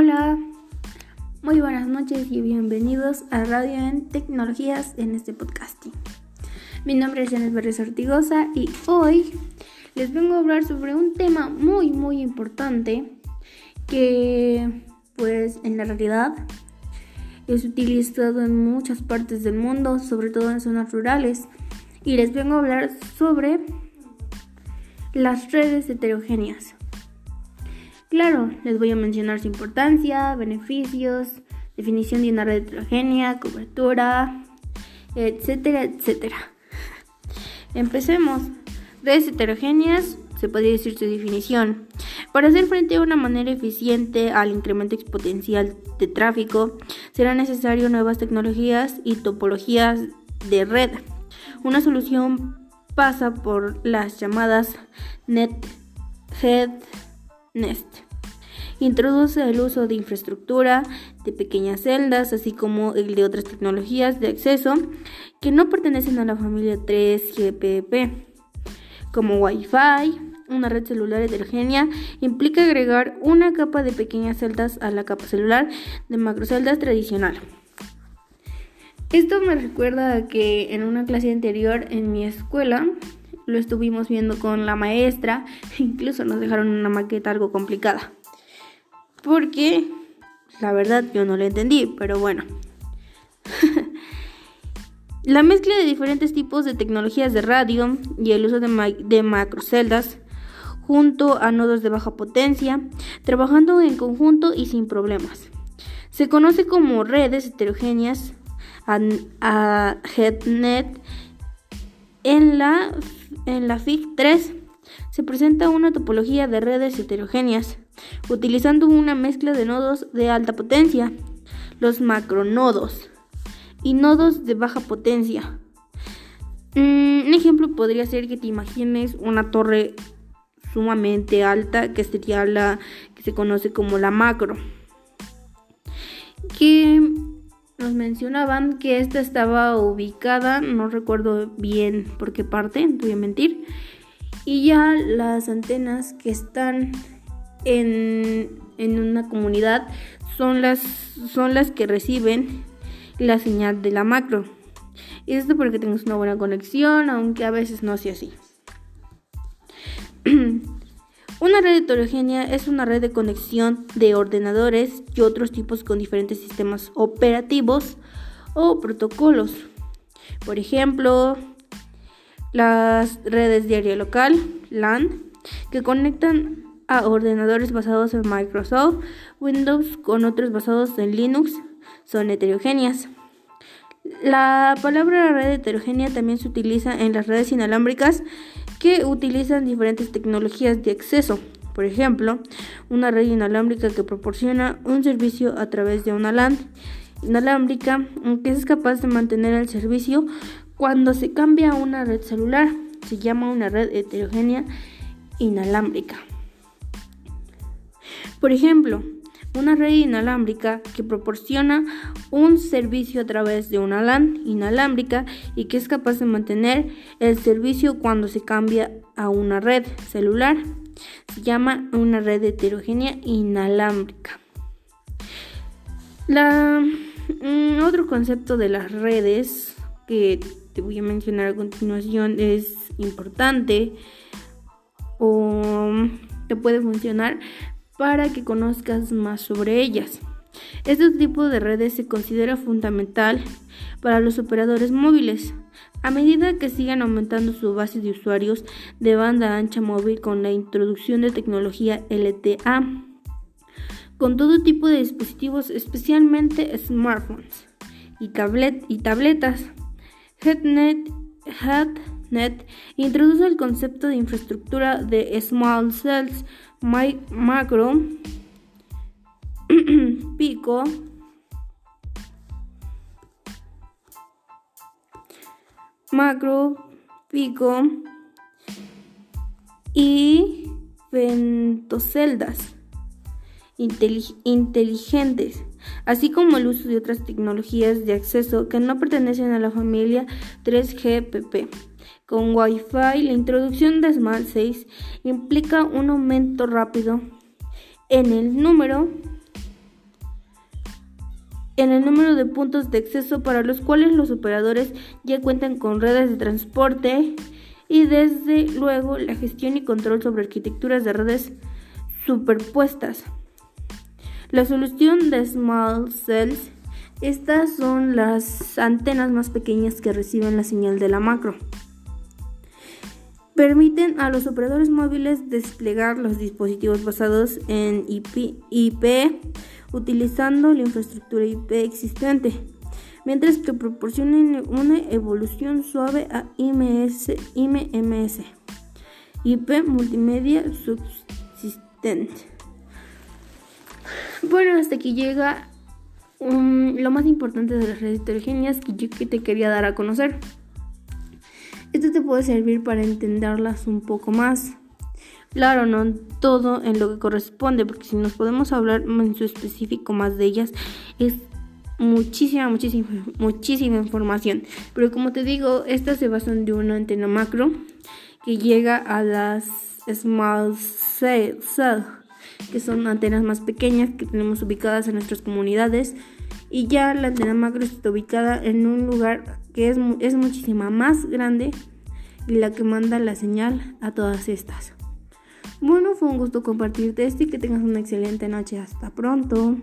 Hola, muy buenas noches y bienvenidos a Radio en Tecnologías en este podcasting. Mi nombre es Janet Pérez Ortigosa y hoy les vengo a hablar sobre un tema muy muy importante que pues en la realidad es utilizado en muchas partes del mundo, sobre todo en zonas rurales. Y les vengo a hablar sobre las redes heterogéneas. Claro, les voy a mencionar su importancia, beneficios, definición de una red heterogénea, cobertura, etcétera, etcétera. Empecemos. Redes heterogéneas, se podría decir su definición. Para hacer frente a una manera eficiente al incremento exponencial de tráfico, será necesario nuevas tecnologías y topologías de red. Una solución pasa por las llamadas Net, Head, Nest. Introduce el uso de infraestructura de pequeñas celdas, así como el de otras tecnologías de acceso que no pertenecen a la familia 3GPP, como Wi-Fi. Una red celular heterogénea implica agregar una capa de pequeñas celdas a la capa celular de macroceldas tradicional. Esto me recuerda a que en una clase anterior en mi escuela lo estuvimos viendo con la maestra, incluso nos dejaron una maqueta algo complicada. Porque la verdad yo no la entendí, pero bueno. la mezcla de diferentes tipos de tecnologías de radio y el uso de, de macroceldas junto a nodos de baja potencia, trabajando en conjunto y sin problemas. Se conoce como redes heterogéneas a HeadNet. En la, en la FIG 3 se presenta una topología de redes heterogéneas, utilizando una mezcla de nodos de alta potencia, los macronodos, y nodos de baja potencia. Mm, un ejemplo podría ser que te imagines una torre sumamente alta, que sería la que se conoce como la macro. Que nos mencionaban que esta estaba ubicada, no recuerdo bien por qué parte, voy a mentir. Y ya las antenas que están en, en una comunidad son las, son las que reciben la señal de la macro. Y esto porque tengas una buena conexión, aunque a veces no sea así. Una red heterogénea es una red de conexión de ordenadores y otros tipos con diferentes sistemas operativos o protocolos. Por ejemplo, las redes de área local, LAN, que conectan a ordenadores basados en Microsoft Windows con otros basados en Linux, son heterogéneas. La palabra red heterogénea también se utiliza en las redes inalámbricas que utilizan diferentes tecnologías de acceso. Por ejemplo, una red inalámbrica que proporciona un servicio a través de una LAN inalámbrica que es capaz de mantener el servicio cuando se cambia a una red celular. Se llama una red heterogénea inalámbrica. Por ejemplo, una red inalámbrica que proporciona un servicio a través de una LAN inalámbrica y que es capaz de mantener el servicio cuando se cambia a una red celular. Se llama una red heterogénea inalámbrica. Mm, otro concepto de las redes que te voy a mencionar a continuación es importante o te puede funcionar para que conozcas más sobre ellas. Este tipo de redes se considera fundamental para los operadores móviles. A medida que sigan aumentando su base de usuarios de banda ancha móvil con la introducción de tecnología LTA, con todo tipo de dispositivos, especialmente smartphones y, tablet y tabletas. HeadNet, HeadNet introduce el concepto de infraestructura de Small Cells macro, pico, macro, pico y ventoceldas inteligentes, así como el uso de otras tecnologías de acceso que no pertenecen a la familia 3GPP. Con Wi-Fi, la introducción de Smart 6 implica un aumento rápido en el número en el número de puntos de acceso para los cuales los operadores ya cuentan con redes de transporte y desde luego la gestión y control sobre arquitecturas de redes superpuestas. La solución de Small Cells, estas son las antenas más pequeñas que reciben la señal de la macro. Permiten a los operadores móviles desplegar los dispositivos basados en IP, IP utilizando la infraestructura IP existente, mientras que proporcionan una evolución suave a IMS, IP multimedia subsistente. Bueno, hasta aquí llega lo más importante de las redes heterogéneas que yo que te quería dar a conocer. Esto te puede servir para entenderlas un poco más. Claro, no todo en lo que corresponde, porque si nos podemos hablar en su específico más de ellas, es muchísima, muchísima, muchísima información. Pero como te digo, estas se basan de una antena macro que llega a las small cell que son antenas más pequeñas que tenemos ubicadas en nuestras comunidades. Y ya la antena macro está ubicada en un lugar que es, es muchísima más grande y la que manda la señal a todas estas. Bueno, fue un gusto compartirte esto y que tengas una excelente noche. Hasta pronto.